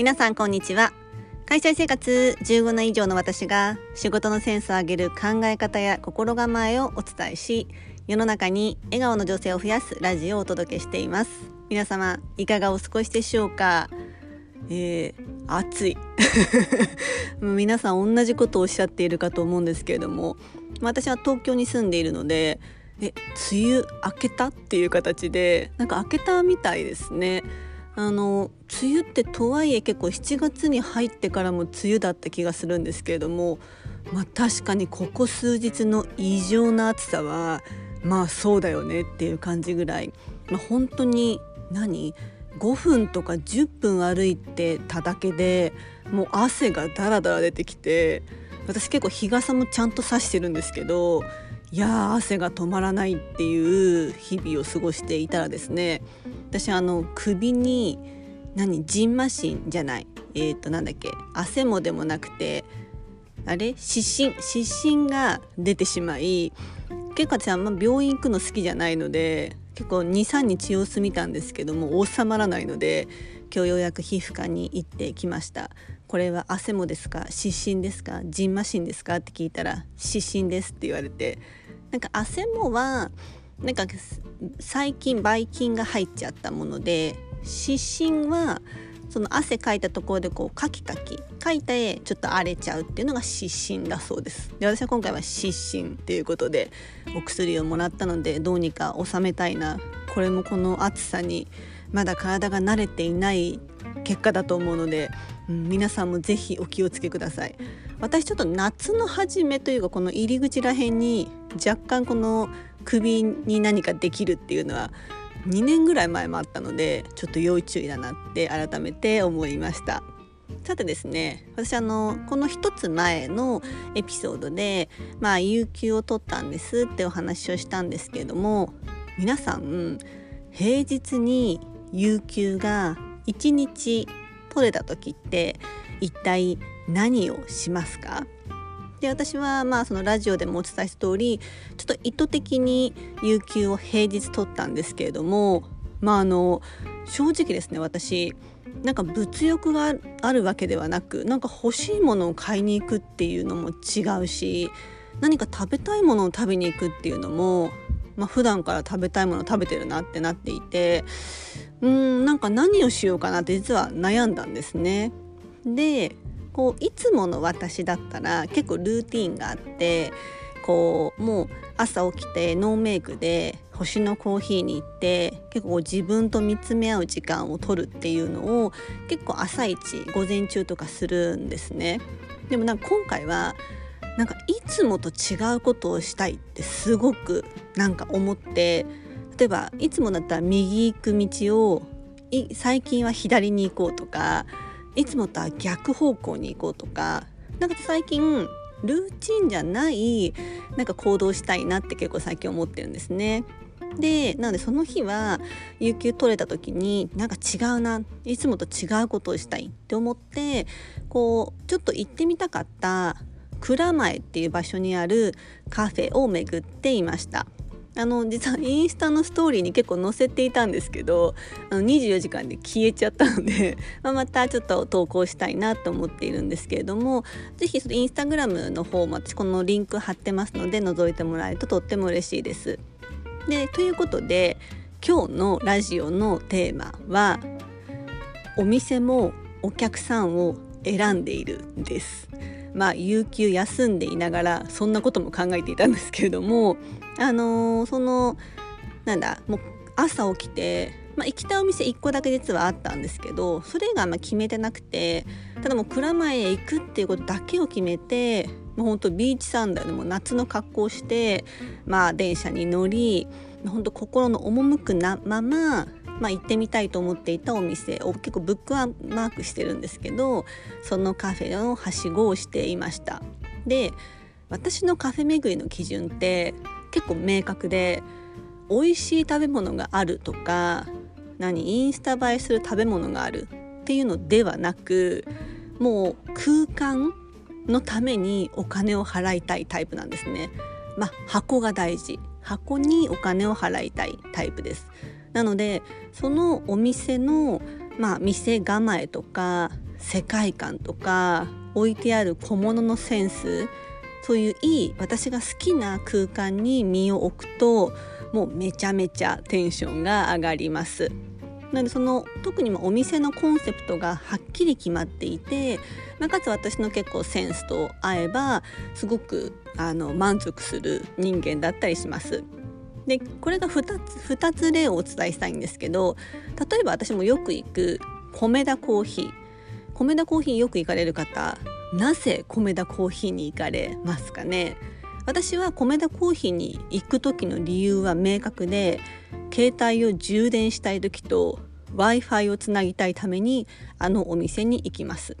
皆さんこんにちは。会社生活15年以上の私が仕事のセンスを上げる考え方や心構えをお伝えし世の中に笑顔の女性を増やすラジオをお届けしています。皆様いかがお過ごしでしょうか？えー、暑い。皆さん同じことをおっしゃっているかと思うんですけれども私は東京に住んでいるのでえ梅雨明けた？っていう形でなんか明けたみたいですね。あの梅雨ってとはいえ結構7月に入ってからも梅雨だった気がするんですけれどもまあ確かにここ数日の異常な暑さはまあそうだよねっていう感じぐらい、まあ、本当に何？5分とか10分歩いてただけでもう汗がダラダラ出てきて私結構日傘もちゃんと差してるんですけどいや汗が止まらないっていう日々を過ごしていたらですね私あの首に何ジンマシンじゃないえっ、ー、となんだっけ汗もでもなくてあれ？湿疹？湿疹が出てしまい結構私あんま病院行くの好きじゃないので結構23日様子見たんですけども収まらないので今日ようやく皮膚科に行ってきました。これは汗もですか？湿疹ですか？ジンマシンですか？って聞いたら湿疹ですって言われてなんか汗もはなんか最近ばい菌が入っちゃったもので湿疹はその汗かいたところでこうカキカキかいた絵ちょっと荒れちゃうっていうのが湿疹だそうですで私は今回は湿疹っていうことでお薬をもらったのでどうにか収めたいなこれもこの暑さにまだ体が慣れていない結果だと思うので、うん、皆さんも是非お気をつけください私ちょっと夏の初めというかこの入り口らへんに若干この首に何かできるっていうのは2年ぐらい前もあったのでちょっと要注意だなって改めて思いました。さてですね私あのこの一つ前のエピソードでまあ有給を取ったんですってお話をしたんですけれども皆さん平日に有給が1日取れた時って一体何をしますか？で私はまあそのラジオでもお伝えした通りちょっと意図的に有給を平日取ったんですけれどもまああの正直ですね私なんか物欲があるわけではなくなんか欲しいものを買いに行くっていうのも違うし何か食べたいものを食べに行くっていうのも、まあ、普段から食べたいものを食べてるなってなっていてうんなんか何をしようかなって実は悩んだんですね。でこういつもの私だったら結構ルーティンがあってこうもう朝起きてノーメイクで星のコーヒーに行って結構自分と見つめ合う時間を取るっていうのを結構朝一午前中とかするんですね。でもなんか今回はなんかいつもと違うことをしたいってすごくなんか思って例えばいつもだったら右行く道を最近は左に行こうとかいつもとは逆方向に行こうとかなんか最近ルーチンじゃないなんか行動したいなって結構最近思ってるんですね。でなのでその日は有給取れた時になんか違うないつもと違うことをしたいって思ってこうちょっと行ってみたかった蔵前っていう場所にあるカフェを巡っていました。あの実はインスタのストーリーに結構載せていたんですけどあの24時間で消えちゃったので、ま、またちょっと投稿したいなと思っているんですけれども是非インスタグラムの方も私このリンク貼ってますので覗いてもらえるととっても嬉しいです。でということで今日のラジオのテーマはお店もお客さんを選んでいるです。まあ有給休んでいながらそんなことも考えていたんですけれども あのー、そのなんだもう朝起きて、まあ、行きたいお店1個だけ実はあったんですけどそれがま決めてなくてただもう蔵前へ行くっていうことだけを決めてもうほんとビーチサンダルでも夏の格好をして、まあ、電車に乗り本当心の赴くなまままあ、行ってみたいと思っていたお店を結構ブックはマークしてるんですけどそのカフェのはしごをしていましたで私のカフェ巡りの基準って結構明確で美味しい食べ物があるとか何インスタ映えする食べ物があるっていうのではなくもう空間のためにお金を払いたいタイプなんですね。まあ、箱が大事箱にお金を払いたいタイプです。なのでそのお店の、まあ、店構えとか世界観とか置いてある小物のセンスそういういい私が好きな空間に身を置くともうめちゃめちゃテンションが上がります。なのでその特にお店のコンセプトがはっきり決まっていて、かつ私の結構センスと合えばすごくあの満足する人間だったりします。でこれが2つ ,2 つ例をお伝えしたいんですけど例えば私もよく行く米田コーヒー米田コーヒーよく行かれる方なぜ米田コーヒーに行かれますかね？私は米田コーヒーに行く時の理由は明確で携帯を充電したい時と w i f i をつなぎたいためにあのお店に行きます。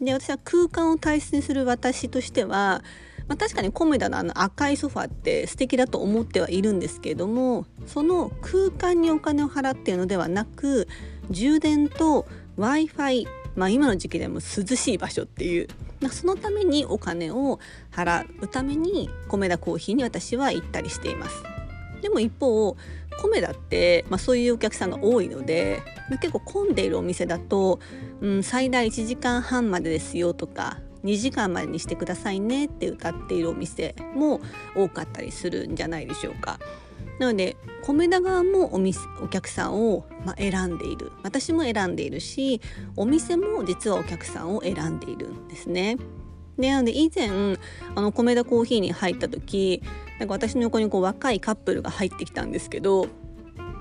で私は空間を大切にする私としては、まあ、確かにコメダのあの赤いソファって素敵だと思ってはいるんですけれどもその空間にお金を払っているのではなく充電と w i f i まあ、今の時期でも涼しい場所っていうそのためにお金を払うために米田コーヒーに私は行ったりしていますでも一方米田って、まあ、そういうお客さんが多いので結構混んでいるお店だと、うん、最大1時間半までですよとか2時間までにしてくださいねって歌っているお店も多かったりするんじゃないでしょうか。なので米田側もお店お客さんを、まあ、選んでいる私も選んでいるしお店も実はお客さんを選んでいるんですね。でなので以前あの米田コーヒーに入った時なんか私の横にこう若いカップルが入ってきたんですけど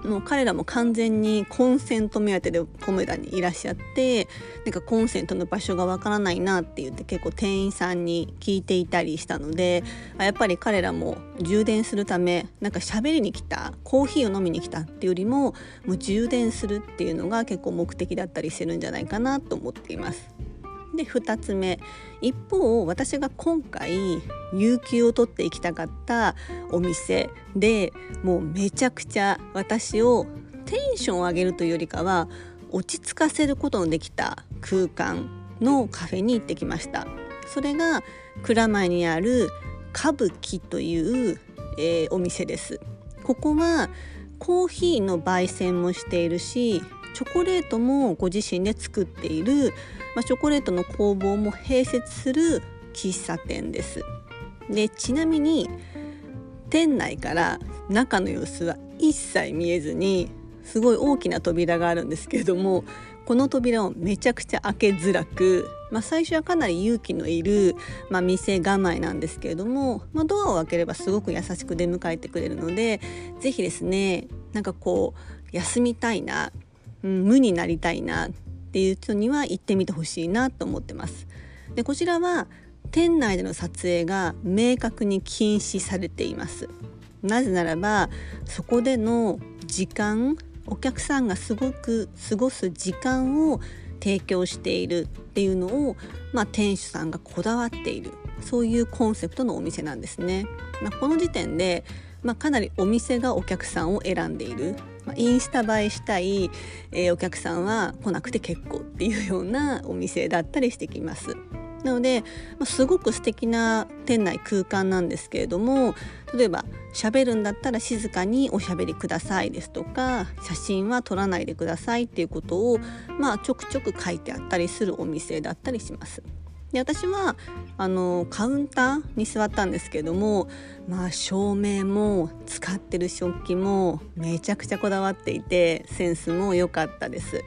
もう彼らも完全にコンセント目当てでコメダにいらっしゃってなんかコンセントの場所がわからないなって言って結構店員さんに聞いていたりしたのでやっぱり彼らも充電するためなんか喋りに来たコーヒーを飲みに来たっていうよりももう充電するっていうのが結構目的だったりしてるんじゃないかなと思っています。で2つ目。一方私が今回有給を取って行きたかったお店でもうめちゃくちゃ私をテンションを上げるというよりかは落ち着かせることのできた空間のカフェに行ってきました。それが蔵前にある歌舞伎という、えー、お店です。ここはコーヒーの焙煎もしているしチョコレートもご自身で作っているまあ、チョコレートの工房も併設する喫茶店です。でちなみに店内から中の様子は一切見えずにすごい大きな扉があるんですけれどもこの扉をめちゃくちゃ開けづらく、まあ、最初はかなり勇気のいる、まあ、店構えなんですけれども、まあ、ドアを開ければすごく優しく出迎えてくれるので是非ですねなんかこう休みたいな、うん、無になりたいなっていう人には行ってみてほしいなと思ってます。でこちらは店内での撮影が明確に禁止されています。なぜならばそこでの時間お客さんがすごく過ごす時間を提供しているっていうのを、まあ、店主さんがこだわっているそういうコンセプトのお店なんですね。まあ、この時点で、まあ、かなりお店がお客さんを選んでいるまあ、インスタ映えしたい、えー、お客さんは来なくて結構っていうようなお店だったりしてきます。なので、まあ、すごく素敵な店内空間なんですけれども例えば喋るんだったら静かにおしゃべりくださいですとか写真は撮らないでくださいっていうことを、まあ、ちょくちょく書いてあったりするお店だったりします。で私はあのカウンターに座ったんですけどもまあ照明も使ってる食器もめちゃくちゃこだわっていてセンスも良かったです。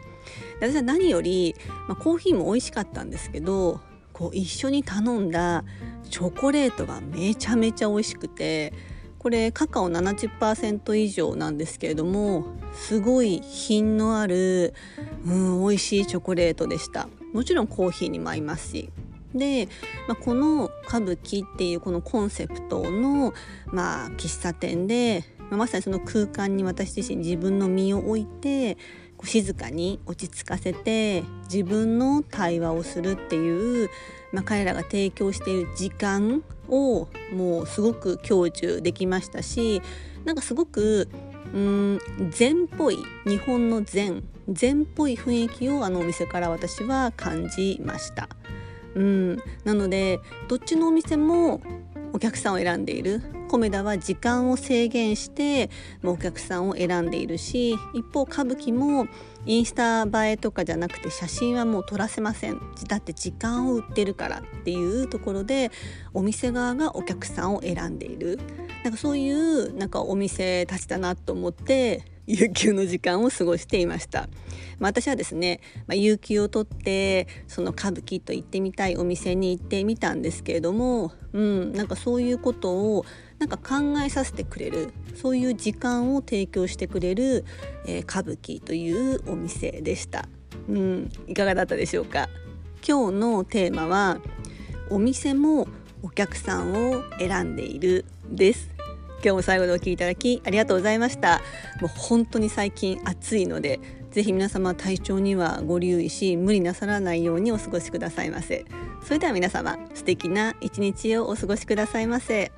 で私は何より、まあ、コーヒーも美味しかったんですけどこう一緒に頼んだチョコレートがめちゃめちゃ美味しくてこれカカオ70%以上なんですけれどもすごい品のある、うん、美味しいチョコレートでしたもちろんコーヒーにも合いますしで、まあ、この歌舞伎っていうこのコンセプトの、まあ、喫茶店で、まあ、まさにその空間に私自身自分の身を置いて静かに落ち着かせて自分の対話をするっていう、まあ、彼らが提供している時間をもうすごく享受できましたしなんかすごくうん禅っぽい日本の禅禅っぽい雰囲気をあのお店から私は感じました。うん、なのでどっちのお店もお客さんを選んでいる。コメダは時間を制限してお客さんを選んでいるし一方歌舞伎もインスタ映えとかじゃなくて写真はもう撮らせません。だって時間を売ってるからっていうところでお店側がお客さんを選んでいる。なんかそういうなんかお店たちだなと思って有給の時間を過ごしていました。まあ、私はですね、まあ、有給を取ってその歌舞伎と行ってみたいお店に行ってみたんですけれども、うん、なんかそういうことをなんか考えさせてくれるそういう時間を提供してくれる、えー、歌舞伎というお店でした、うん、いかがだったでしょうか？今日のテーマはお店もお客さんを選んでいるです。今日も最後までお聴きいただきありがとうございましたもう本当に最近暑いのでぜひ皆様体調にはご留意し無理なさらないようにお過ごしくださいませそれでは皆様素敵な一日をお過ごしくださいませ。